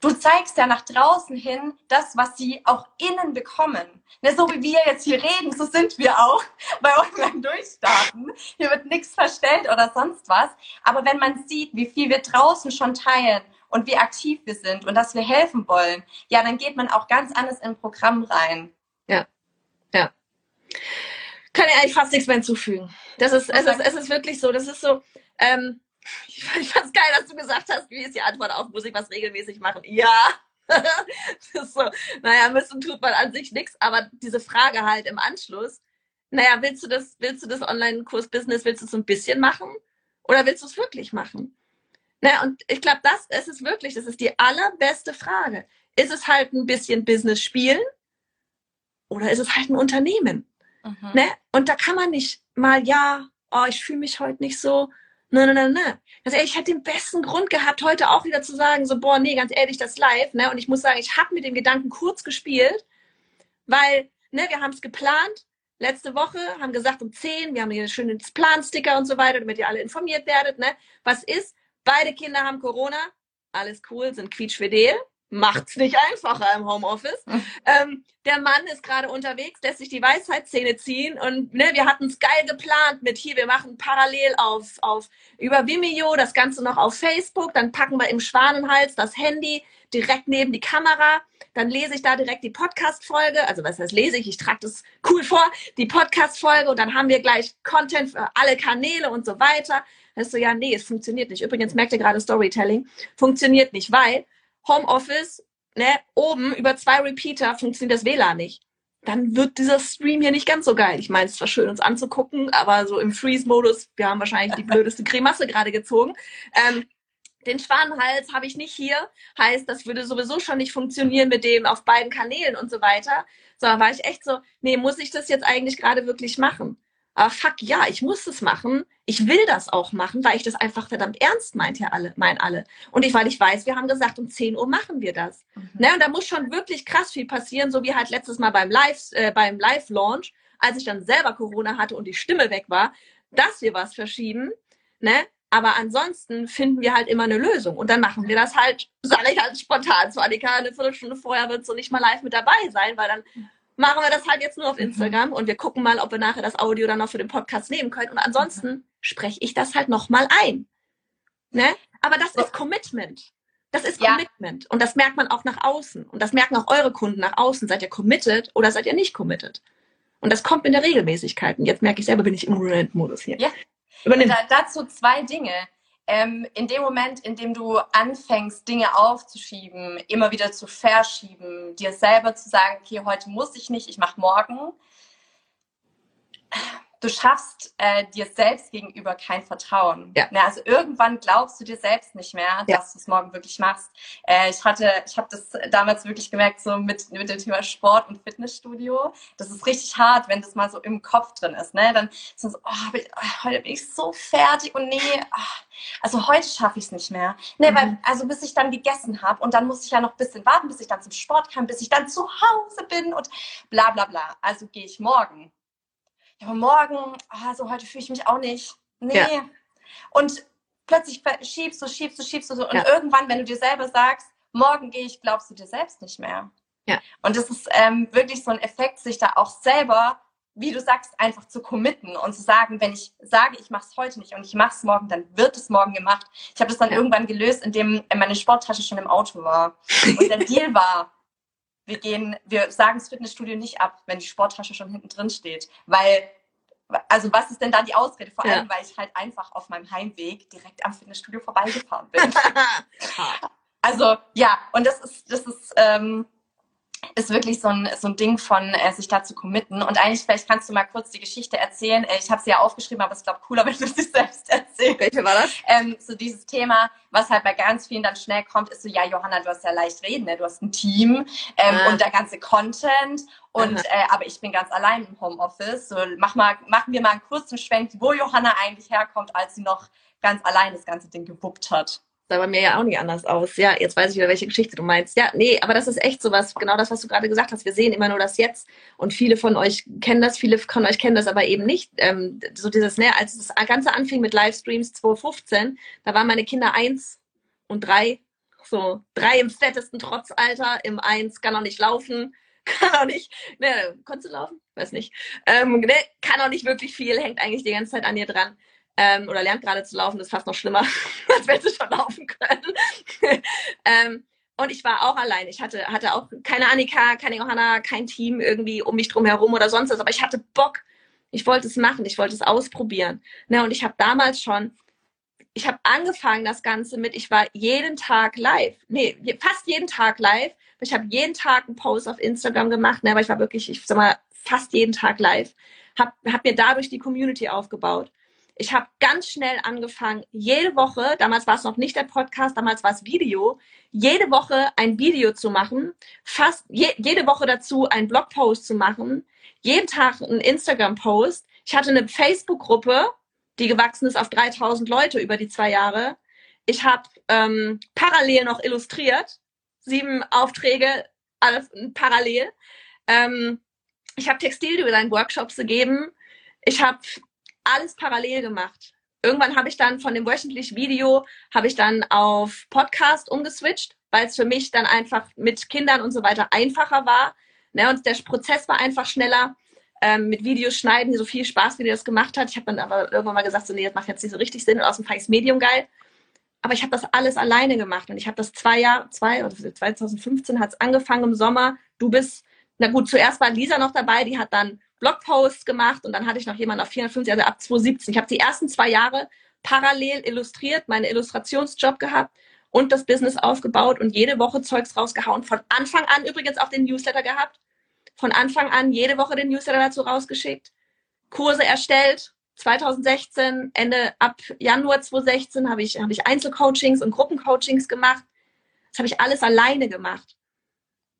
Du zeigst ja nach draußen hin das, was sie auch innen bekommen. Ne, so wie wir jetzt hier reden, so sind wir auch bei Online-Durchstarten. Hier wird nichts verstellt oder sonst was. Aber wenn man sieht, wie viel wir draußen schon teilen und wie aktiv wir sind und dass wir helfen wollen, ja, dann geht man auch ganz anders in ein Programm rein. Ja, ja. Kann ich eigentlich fast nichts mehr hinzufügen. Das ist, es ist, es ist wirklich so, das ist so, ähm, ich fand es geil, dass du gesagt hast, wie ist die Antwort auf, muss ich was regelmäßig machen? Ja. das ist so, naja, müssen tut man an sich nichts, aber diese Frage halt im Anschluss, naja, willst du das, willst du das Online-Kurs-Business, willst du es ein bisschen machen? Oder willst du es wirklich machen? Ne, und ich glaube, das, das ist wirklich, das ist die allerbeste Frage. Ist es halt ein bisschen Business spielen oder ist es halt ein Unternehmen? Mhm. Ne? Und da kann man nicht mal, ja, oh, ich fühle mich heute nicht so. Nein, nein, nein, nein. Also ich hätte den besten Grund gehabt, heute auch wieder zu sagen, so, boah, nee, ganz ehrlich, das live, ne? Und ich muss sagen, ich habe mit dem Gedanken kurz gespielt, weil, ne, wir haben es geplant, letzte Woche, haben gesagt um 10, wir haben hier schön das Plansticker und so weiter, damit ihr alle informiert werdet, ne? Was ist? Beide Kinder haben Corona, alles cool, sind quietschfidel macht's nicht einfacher im Homeoffice. ähm, der Mann ist gerade unterwegs, lässt sich die Weisheitszähne ziehen und ne, wir hatten es geil geplant mit hier, wir machen parallel auf, auf über Vimeo, das Ganze noch auf Facebook, dann packen wir im Schwanenhals das Handy direkt neben die Kamera, dann lese ich da direkt die Podcast-Folge, also was heißt lese ich, ich trage das cool vor, die Podcast-Folge und dann haben wir gleich Content für alle Kanäle und so weiter. Dann ist so, ja, nee, es funktioniert nicht. Übrigens merkt ihr gerade Storytelling, funktioniert nicht, weil Homeoffice, ne, oben über zwei Repeater funktioniert das WLAN nicht. Dann wird dieser Stream hier nicht ganz so geil. Ich meine, es war schön, uns anzugucken, aber so im Freeze-Modus, wir haben wahrscheinlich die blödeste Cremasse gerade gezogen. Ähm, den Schwanenhals habe ich nicht hier. Heißt, das würde sowieso schon nicht funktionieren mit dem auf beiden Kanälen und so weiter. So, da war ich echt so, nee, muss ich das jetzt eigentlich gerade wirklich machen? Aber fuck, ja, ich muss es machen. Ich will das auch machen, weil ich das einfach verdammt ernst meint, ja alle, meinen alle. Und ich, weil ich weiß, wir haben gesagt, um 10 Uhr machen wir das. Mhm. Ne, und da muss schon wirklich krass viel passieren, so wie halt letztes Mal beim Live, äh, beim Live-Launch, als ich dann selber Corona hatte und die Stimme weg war, dass wir was verschieben, ne? Aber ansonsten finden wir halt immer eine Lösung. Und dann machen wir das halt, sage ich halt spontan zu Annika, eine Viertelstunde vorher wird so nicht mal live mit dabei sein, weil dann machen wir das halt jetzt nur auf mhm. Instagram und wir gucken mal, ob wir nachher das Audio dann noch für den Podcast nehmen können. Und ansonsten spreche ich das halt nochmal ein. Ne? Aber das ist Commitment. Das ist Commitment. Ja. Und das merkt man auch nach außen. Und das merken auch eure Kunden nach außen. Seid ihr committed oder seid ihr nicht committed? Und das kommt in der Regelmäßigkeit. Und jetzt merke ich selber, bin ich im Rant-Modus hier. Ja. Übernimm. Da, dazu zwei Dinge ähm, in dem Moment, in dem du anfängst, Dinge aufzuschieben, immer wieder zu verschieben, dir selber zu sagen, okay, heute muss ich nicht, ich mache morgen, du schaffst äh, dir selbst gegenüber kein Vertrauen. Ja. also irgendwann glaubst du dir selbst nicht mehr, ja. dass du es morgen wirklich machst. Äh, ich hatte, ich habe das damals wirklich gemerkt, so mit, mit dem Thema Sport und Fitnessstudio. Das ist richtig hart, wenn das mal so im Kopf drin ist. Ne? Dann ist so, oh, heute bin ich so fertig und nee, ach, also heute schaffe ich es nicht mehr. Nee, mhm. weil, also bis ich dann gegessen habe und dann muss ich ja noch ein bisschen warten, bis ich dann zum Sport kann, bis ich dann zu Hause bin und bla bla bla. Also gehe ich morgen morgen, also heute fühle ich mich auch nicht. Nee. Ja. Und plötzlich schiebst du, schiebst du, schiebst du so. Und ja. irgendwann, wenn du dir selber sagst, morgen gehe ich, glaubst du dir selbst nicht mehr. Ja. Und das ist ähm, wirklich so ein Effekt, sich da auch selber, wie du sagst, einfach zu committen und zu sagen, wenn ich sage, ich mache es heute nicht und ich mache es morgen, dann wird es morgen gemacht. Ich habe das dann ja. irgendwann gelöst, indem meine Sporttasche schon im Auto war. Und der Deal war, wir gehen, wir sagen das Fitnessstudio nicht ab, wenn die Sporttasche schon hinten drin steht. Weil, also was ist denn da die Ausrede? Vor allem, ja. weil ich halt einfach auf meinem Heimweg direkt am Fitnessstudio vorbeigefahren bin. also ja, und das ist, das ist, ähm, ist wirklich so ein, so ein Ding von äh, sich da zu committen. Und eigentlich, vielleicht kannst du mal kurz die Geschichte erzählen. Äh, ich habe sie ja aufgeschrieben, aber es ist, glaube cooler, wenn du sie selbst erzählst. Welche war das? Ähm, so dieses Thema, was halt bei ganz vielen dann schnell kommt, ist so, ja, Johanna, du hast ja leicht reden, ne? du hast ein Team ähm, ah. und der ganze Content. Und äh, aber ich bin ganz allein im Homeoffice. So, mach mal, machen wir mal einen kurzen Schwenk, wo Johanna eigentlich herkommt, als sie noch ganz allein das ganze Ding gewuppt hat sah bei mir ja auch nicht anders aus. Ja, jetzt weiß ich wieder, welche Geschichte du meinst. Ja, nee, aber das ist echt so was, genau das, was du gerade gesagt hast. Wir sehen immer nur das Jetzt und viele von euch kennen das, viele von euch kennen das aber eben nicht. Ähm, so dieses, ne, als das Ganze anfing mit Livestreams 2015, da waren meine Kinder eins und drei, so drei im fettesten Trotzalter, im eins kann auch nicht laufen, kann auch nicht, ne, konntest du laufen? Weiß nicht. Ähm, ne, kann auch nicht wirklich viel, hängt eigentlich die ganze Zeit an dir dran ähm, oder lernt gerade zu laufen, das ist fast noch schlimmer, als wenn sie schon laufen können. ähm, und ich war auch allein. Ich hatte, hatte auch keine Annika, keine Johanna, kein Team irgendwie um mich drum herum oder sonst was. Aber ich hatte Bock. Ich wollte es machen. Ich wollte es ausprobieren. Ne, und ich habe damals schon, ich habe angefangen das Ganze mit, ich war jeden Tag live. Nee, fast jeden Tag live. Ich habe jeden Tag einen Post auf Instagram gemacht. Ne, aber ich war wirklich, ich sag mal, fast jeden Tag live. Hab, hab mir dadurch die Community aufgebaut Ich habe ganz schnell angefangen, jede Woche, damals war es noch nicht der Podcast, damals war es Video, jede Woche ein Video zu machen, fast je, jede Woche dazu einen Blogpost zu machen, jeden Tag einen Instagram-Post. Ich hatte eine Facebook-Gruppe, die gewachsen ist auf 3000 Leute über die zwei Jahre. Ich habe ähm, parallel noch illustriert, sieben Aufträge, alles parallel. Ähm, ich habe Textildesign-Workshops gegeben. Ich habe alles parallel gemacht. Irgendwann habe ich dann von dem wöchentlichen Video habe ich dann auf Podcast umgeswitcht, weil es für mich dann einfach mit Kindern und so weiter einfacher war. Ne, und der Prozess war einfach schneller. Ähm, mit Videos schneiden, so viel Spaß, wie der das gemacht hat. Ich habe dann aber irgendwann mal gesagt, so, nee, das macht jetzt nicht so richtig Sinn und außerdem fand ich das Medium geil. Aber ich habe das alles alleine gemacht und ich habe das zwei Jahre, zwei oder 2015 hat es angefangen im Sommer. Du bist, na gut, zuerst war Lisa noch dabei, die hat dann Blogposts gemacht und dann hatte ich noch jemanden auf 450, also ab 2017. Ich habe die ersten zwei Jahre parallel illustriert, meinen Illustrationsjob gehabt und das Business aufgebaut und jede Woche Zeugs rausgehauen. Von Anfang an übrigens auch den Newsletter gehabt. Von Anfang an jede Woche den Newsletter dazu rausgeschickt. Kurse erstellt. 2016, Ende ab Januar 2016 habe ich, habe ich Einzelcoachings und Gruppencoachings gemacht. Das habe ich alles alleine gemacht.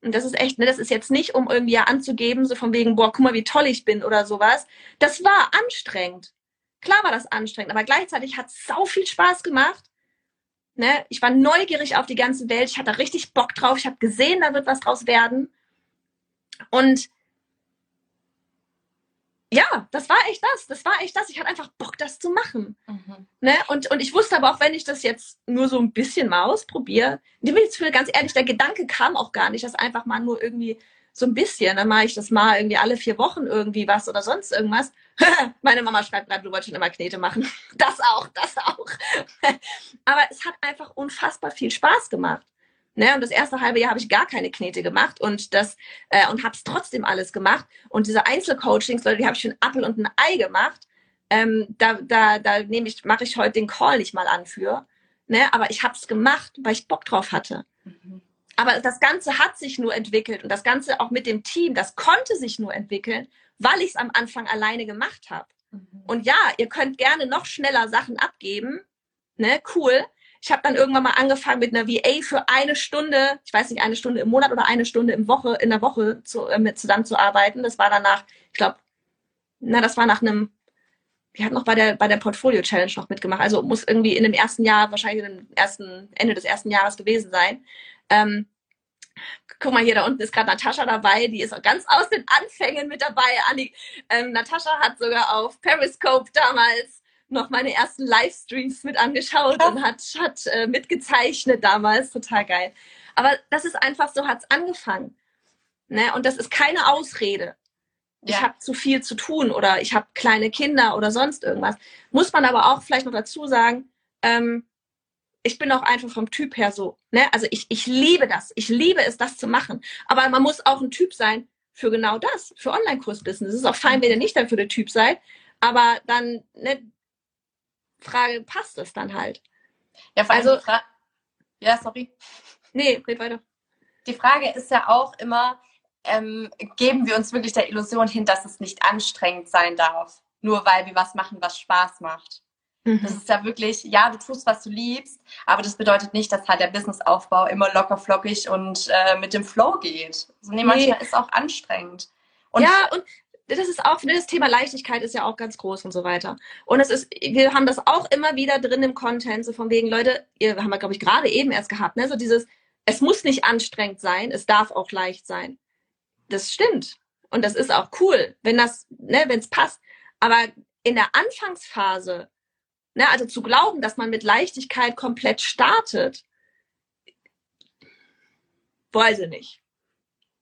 Und das ist echt, ne, das ist jetzt nicht, um irgendwie anzugeben, so von wegen, boah, guck mal, wie toll ich bin oder sowas. Das war anstrengend. Klar war das anstrengend, aber gleichzeitig hat es sau viel Spaß gemacht. Ne? Ich war neugierig auf die ganze Welt. Ich hatte richtig Bock drauf. Ich habe gesehen, da wird was draus werden. Und ja, das war echt das. Das war echt das. Ich hatte einfach Bock, das zu machen. Mhm. Ne? Und, und ich wusste aber auch, wenn ich das jetzt nur so ein bisschen mal ausprobiere, ich will ganz ehrlich, der Gedanke kam auch gar nicht, das einfach mal nur irgendwie so ein bisschen, dann mache ich das mal irgendwie alle vier Wochen irgendwie was oder sonst irgendwas. Meine Mama schreibt gerade, du wolltest schon immer Knete machen. Das auch, das auch. aber es hat einfach unfassbar viel Spaß gemacht. Ne, und das erste halbe Jahr habe ich gar keine Knete gemacht und das äh, und habe es trotzdem alles gemacht. Und diese Einzelcoachings, Leute, die habe ich für einen Appel und ein Ei gemacht. Ähm, da da, da nehme ich, mache ich heute den Call nicht mal an für. Ne, aber ich habe es gemacht, weil ich Bock drauf hatte. Mhm. Aber das Ganze hat sich nur entwickelt und das Ganze auch mit dem Team, das konnte sich nur entwickeln, weil ich es am Anfang alleine gemacht habe. Mhm. Und ja, ihr könnt gerne noch schneller Sachen abgeben. Ne, cool. Ich habe dann irgendwann mal angefangen mit einer VA für eine Stunde, ich weiß nicht, eine Stunde im Monat oder eine Stunde im Woche, in der Woche zu, äh, mit zusammenzuarbeiten. Das war danach, ich glaube, na, das war nach einem, die hat noch bei der, bei der Portfolio Challenge noch mitgemacht. Also muss irgendwie in dem ersten Jahr, wahrscheinlich im ersten, Ende des ersten Jahres gewesen sein. Ähm, guck mal, hier da unten ist gerade Natascha dabei, die ist auch ganz aus den Anfängen mit dabei. Anni, ähm, Natascha hat sogar auf Periscope damals noch meine ersten Livestreams mit angeschaut ja. und hat, hat äh, mitgezeichnet damals. Total geil. Aber das ist einfach so, hat es angefangen. Ne? Und das ist keine Ausrede. Ja. Ich habe zu viel zu tun oder ich habe kleine Kinder oder sonst irgendwas. Muss man aber auch vielleicht noch dazu sagen, ähm, ich bin auch einfach vom Typ her so. Ne? Also ich, ich liebe das. Ich liebe es, das zu machen. Aber man muss auch ein Typ sein für genau das, für Online-Kurs-Business. Es ist auch fein, wenn ihr nicht dafür der Typ seid. Aber dann, ne, Frage, passt es dann halt? Ja, vor allem also, ja, sorry. Nee, red weiter. Die Frage ist ja auch immer, ähm, geben wir uns wirklich der Illusion hin, dass es nicht anstrengend sein darf, nur weil wir was machen, was Spaß macht. Mhm. Das ist ja wirklich, ja, du tust, was du liebst, aber das bedeutet nicht, dass halt der Businessaufbau immer locker flockig und äh, mit dem Flow geht. Also, nee, manchmal nee. ist auch anstrengend. Und ja, und das ist auch, das Thema Leichtigkeit ist ja auch ganz groß und so weiter. Und es ist, wir haben das auch immer wieder drin im Content, so von wegen, Leute, ihr haben wir, glaube ich, gerade eben erst gehabt, ne, so dieses, es muss nicht anstrengend sein, es darf auch leicht sein. Das stimmt. Und das ist auch cool, wenn das, ne, wenn es passt. Aber in der Anfangsphase, ne, also zu glauben, dass man mit Leichtigkeit komplett startet, weiß ich nicht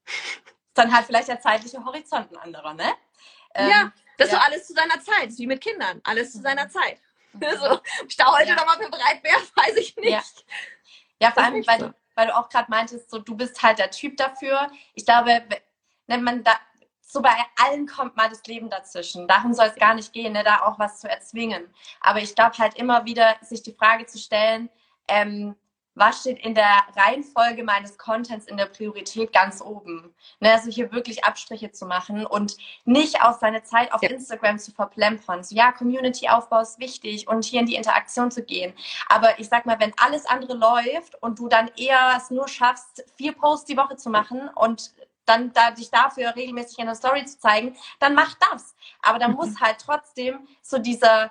dann halt vielleicht der zeitliche Horizont ein anderer, ne? Ähm, ja, das ja. ist so alles zu seiner Zeit, wie mit Kindern, alles zu seiner Zeit. Mhm. So, ich da heute ja. nochmal für bereit wäre, weiß ich nicht. Ja, ja vor allem, weil, so. du, weil du auch gerade meintest, so, du bist halt der Typ dafür. Ich glaube, wenn man da, so bei allen kommt mal das Leben dazwischen. Darum soll es gar nicht gehen, ne, da auch was zu erzwingen. Aber ich glaube halt immer wieder, sich die Frage zu stellen, ähm, was steht in der Reihenfolge meines Contents in der Priorität ganz oben. Ne, also hier wirklich Abstriche zu machen und nicht auch seine Zeit auf ja. Instagram zu verplempern. So, ja, Community-Aufbau ist wichtig und hier in die Interaktion zu gehen. Aber ich sag mal, wenn alles andere läuft und du dann eher es nur schaffst, vier Posts die Woche zu machen und dann da, dich dafür regelmäßig in der Story zu zeigen, dann mach das. Aber da mhm. muss halt trotzdem so dieser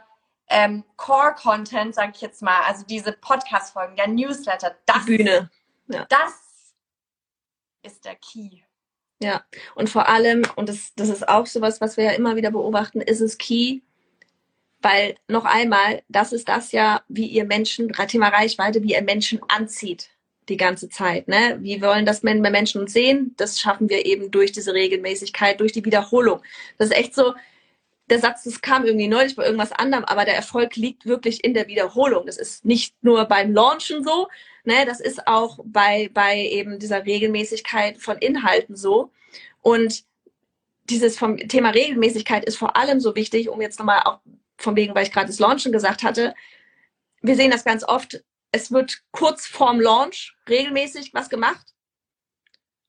ähm, Core-Content, sage ich jetzt mal, also diese Podcast-Folgen, der Newsletter, das, Bühne. Ja. das ist der Key. Ja, und vor allem, und das, das ist auch sowas, was wir ja immer wieder beobachten, ist es Key, weil noch einmal, das ist das ja, wie ihr Menschen, Thema Reichweite, wie ihr Menschen anzieht die ganze Zeit. Ne? Wie wollen das Menschen uns sehen? Das schaffen wir eben durch diese Regelmäßigkeit, durch die Wiederholung. Das ist echt so, der Satz, das kam irgendwie neulich bei irgendwas anderem, aber der Erfolg liegt wirklich in der Wiederholung. Das ist nicht nur beim Launchen so, ne, das ist auch bei, bei eben dieser Regelmäßigkeit von Inhalten so. Und dieses vom Thema Regelmäßigkeit ist vor allem so wichtig, um jetzt nochmal auch von wegen, weil ich gerade das Launchen gesagt hatte. Wir sehen das ganz oft. Es wird kurz vorm Launch regelmäßig was gemacht.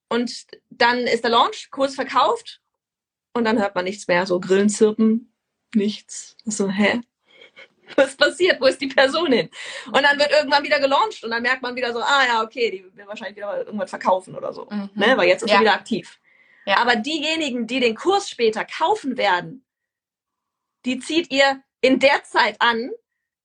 Und dann ist der Launch kurz verkauft und dann hört man nichts mehr. So Grillen zirpen, nichts. So, hä? Was passiert? Wo ist die Person hin? Und dann wird irgendwann wieder gelauncht und dann merkt man wieder so, ah ja, okay, die will wahrscheinlich wieder irgendwas verkaufen oder so. Mhm. Ne? Weil jetzt ist ja. sie wieder aktiv. Ja. Aber diejenigen, die den Kurs später kaufen werden, die zieht ihr in der Zeit an,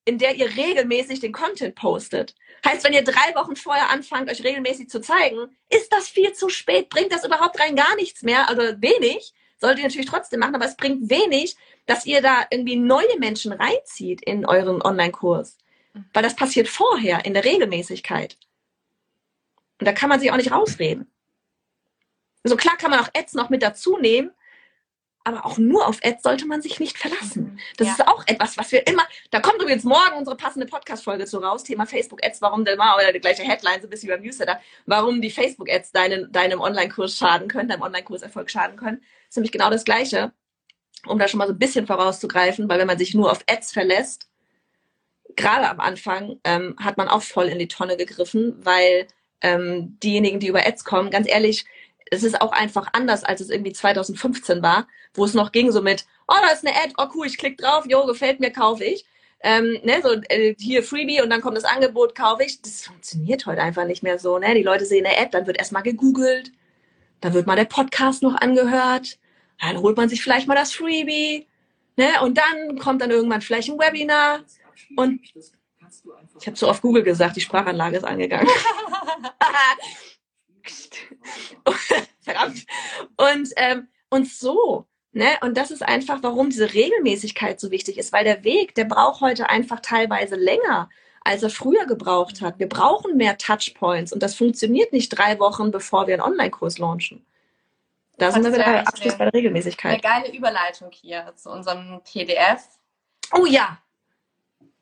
in der ihr regelmäßig den Content postet. Heißt, wenn ihr drei Wochen vorher anfangt, euch regelmäßig zu zeigen, ist das viel zu spät, bringt das überhaupt rein gar nichts mehr, also wenig solltet ihr natürlich trotzdem machen, aber es bringt wenig, dass ihr da irgendwie neue Menschen reinzieht in euren Online-Kurs. Weil das passiert vorher in der Regelmäßigkeit. Und da kann man sich auch nicht rausreden. Also klar kann man auch Ads noch mit dazu nehmen, aber auch nur auf Ads sollte man sich nicht verlassen. Mhm. Das ja. ist auch etwas, was wir immer, da kommt übrigens morgen unsere passende Podcast-Folge zu raus, Thema Facebook-Ads, warum denn mal, oder die gleiche Headline, so ein bisschen beim Newsletter, warum die Facebook-Ads deinem, deinem Online-Kurs schaden können, deinem Online-Kurserfolg schaden können. Das ist nämlich genau das Gleiche, um da schon mal so ein bisschen vorauszugreifen, weil wenn man sich nur auf Ads verlässt, gerade am Anfang, ähm, hat man auch voll in die Tonne gegriffen, weil ähm, diejenigen, die über Ads kommen, ganz ehrlich, es ist auch einfach anders, als es irgendwie 2015 war, wo es noch ging so mit, oh, da ist eine Ad, oh cool, ich klicke drauf, jo, gefällt mir, kaufe ich. Ähm, ne, so äh, hier Freebie und dann kommt das Angebot, kaufe ich. Das funktioniert heute einfach nicht mehr so. Ne? Die Leute sehen eine Ad, dann wird erstmal gegoogelt, dann wird mal der Podcast noch angehört, dann holt man sich vielleicht mal das Freebie, ne? Und dann kommt dann irgendwann vielleicht ein Webinar und ich habe so oft Google gesagt, die Sprachanlage ist angegangen. Verdammt. Und, ähm, und so. Ne? Und das ist einfach, warum diese Regelmäßigkeit so wichtig ist, weil der Weg, der braucht heute einfach teilweise länger, als er früher gebraucht hat. Wir brauchen mehr Touchpoints und das funktioniert nicht drei Wochen, bevor wir einen Online-Kurs launchen. Da sind wir wieder Abschluss bei der Regelmäßigkeit. Eine geile Überleitung hier zu unserem PDF. Oh ja.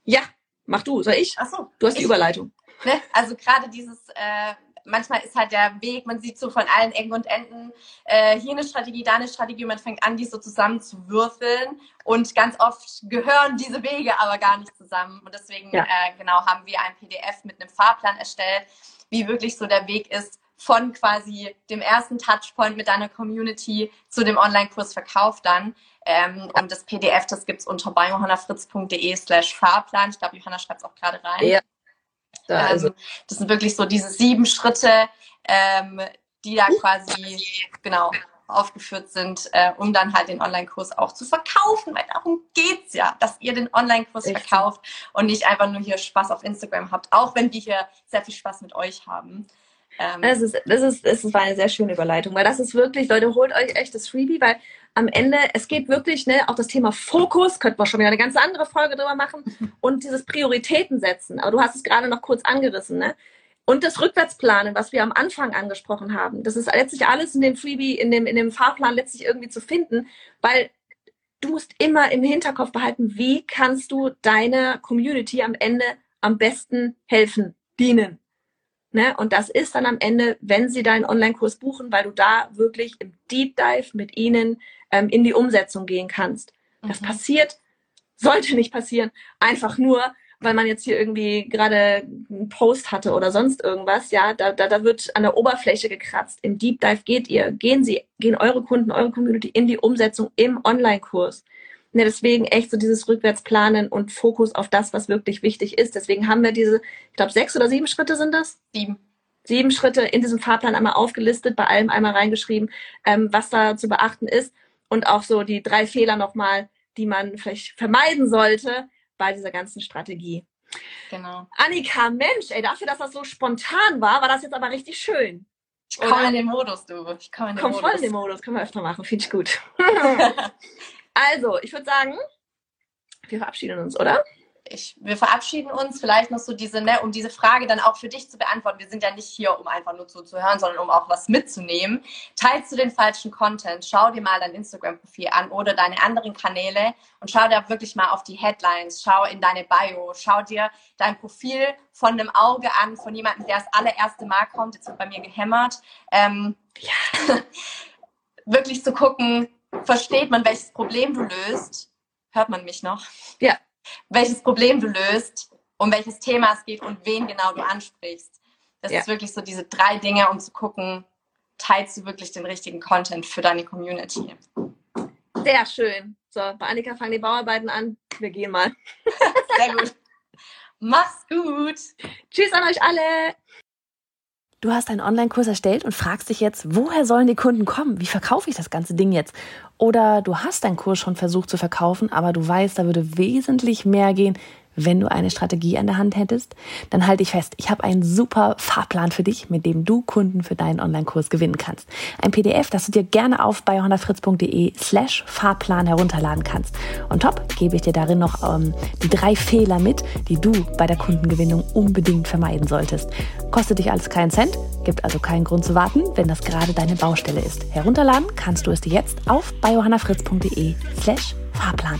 Ja, mach du. Soll ich? Ach so. Du hast die Überleitung. Ne? Also gerade dieses äh, manchmal ist halt der Weg, man sieht so von allen Ecken und Enden äh, hier eine Strategie, da eine Strategie, man fängt an, die so zusammen zu würfeln und ganz oft gehören diese Wege aber gar nicht zusammen und deswegen ja. äh, genau haben wir ein PDF mit einem Fahrplan erstellt, wie wirklich so der Weg ist von quasi dem ersten Touchpoint mit deiner Community zu dem Online-Kurs Verkauf dann. Ähm, und das PDF, das gibt es unter bei johannafritz.de slash Fahrplan. Ich glaube, Johanna schreibt es auch gerade rein. Ja, da, ähm, also. das sind wirklich so diese sieben Schritte, ähm, die da quasi genau aufgeführt sind, äh, um dann halt den Online-Kurs auch zu verkaufen, weil darum geht's ja, dass ihr den Online-Kurs verkauft und nicht einfach nur hier Spaß auf Instagram habt, auch wenn wir hier sehr viel Spaß mit euch haben. Ähm, das, ist, das, ist, das war eine sehr schöne Überleitung, weil das ist wirklich, Leute, holt euch echt das Freebie, weil am Ende, es geht wirklich, ne, auch das Thema Fokus, könnten wir schon wieder eine ganz andere Folge drüber machen, und dieses Prioritäten setzen. Aber du hast es gerade noch kurz angerissen, ne? Und das Rückwärtsplanen, was wir am Anfang angesprochen haben. Das ist letztlich alles in dem Freebie, in dem, in dem Fahrplan letztlich irgendwie zu finden, weil du musst immer im Hinterkopf behalten, wie kannst du deiner Community am Ende am besten helfen, dienen. Ne? Und das ist dann am Ende, wenn sie deinen Online-Kurs buchen, weil du da wirklich im Deep Dive mit ihnen ähm, in die Umsetzung gehen kannst. Das mhm. passiert, sollte nicht passieren, einfach nur, weil man jetzt hier irgendwie gerade einen Post hatte oder sonst irgendwas, ja, da, da, da wird an der Oberfläche gekratzt. Im Deep Dive geht ihr, gehen Sie, gehen eure Kunden, eure Community in die Umsetzung im Online-Kurs. Ja, deswegen echt so dieses Rückwärtsplanen und Fokus auf das, was wirklich wichtig ist. Deswegen haben wir diese, ich glaube, sechs oder sieben Schritte sind das? Sieben. Sieben Schritte in diesem Fahrplan einmal aufgelistet, bei allem einmal reingeschrieben, ähm, was da zu beachten ist und auch so die drei Fehler nochmal, die man vielleicht vermeiden sollte bei dieser ganzen Strategie. Genau. Annika, Mensch, ey, dafür, dass das so spontan war, war das jetzt aber richtig schön. Ich komme in den Modus, du. Ich komme in den Komm Modus. voll in den Modus, können wir öfter machen, finde ich gut. also, ich würde sagen, wir verabschieden uns, oder? ich, wir verabschieden uns. Vielleicht noch so diese, ne, um diese Frage dann auch für dich zu beantworten. Wir sind ja nicht hier, um einfach nur zuzuhören, sondern um auch was mitzunehmen. Teilst du den falschen Content? Schau dir mal dein Instagram-Profil an oder deine anderen Kanäle und schau dir wirklich mal auf die Headlines. Schau in deine Bio. Schau dir dein Profil von einem Auge an, von jemandem, der das allererste Mal kommt. Jetzt wird bei mir gehämmert. Ähm, ja. wirklich zu gucken, versteht man, welches Problem du löst? Hört man mich noch? Ja welches Problem du löst, um welches Thema es geht und wen genau du ansprichst. Das ja. ist wirklich so diese drei Dinge, um zu gucken, teilst du wirklich den richtigen Content für deine Community. Sehr schön. So, bei Annika fangen die Bauarbeiten an. Wir gehen mal. Sehr gut. Mach's gut. Tschüss an euch alle. Du hast einen Online-Kurs erstellt und fragst dich jetzt, woher sollen die Kunden kommen? Wie verkaufe ich das ganze Ding jetzt? Oder du hast deinen Kurs schon versucht zu verkaufen, aber du weißt, da würde wesentlich mehr gehen, wenn du eine Strategie an der Hand hättest, dann halte ich fest, ich habe einen super Fahrplan für dich, mit dem du Kunden für deinen Online-Kurs gewinnen kannst. Ein PDF, das du dir gerne auf bei slash Fahrplan herunterladen kannst. Und top, gebe ich dir darin noch ähm, die drei Fehler mit, die du bei der Kundengewinnung unbedingt vermeiden solltest. Kostet dich alles keinen Cent, gibt also keinen Grund zu warten, wenn das gerade deine Baustelle ist. Herunterladen kannst du es dir jetzt auf bei slash Fahrplan.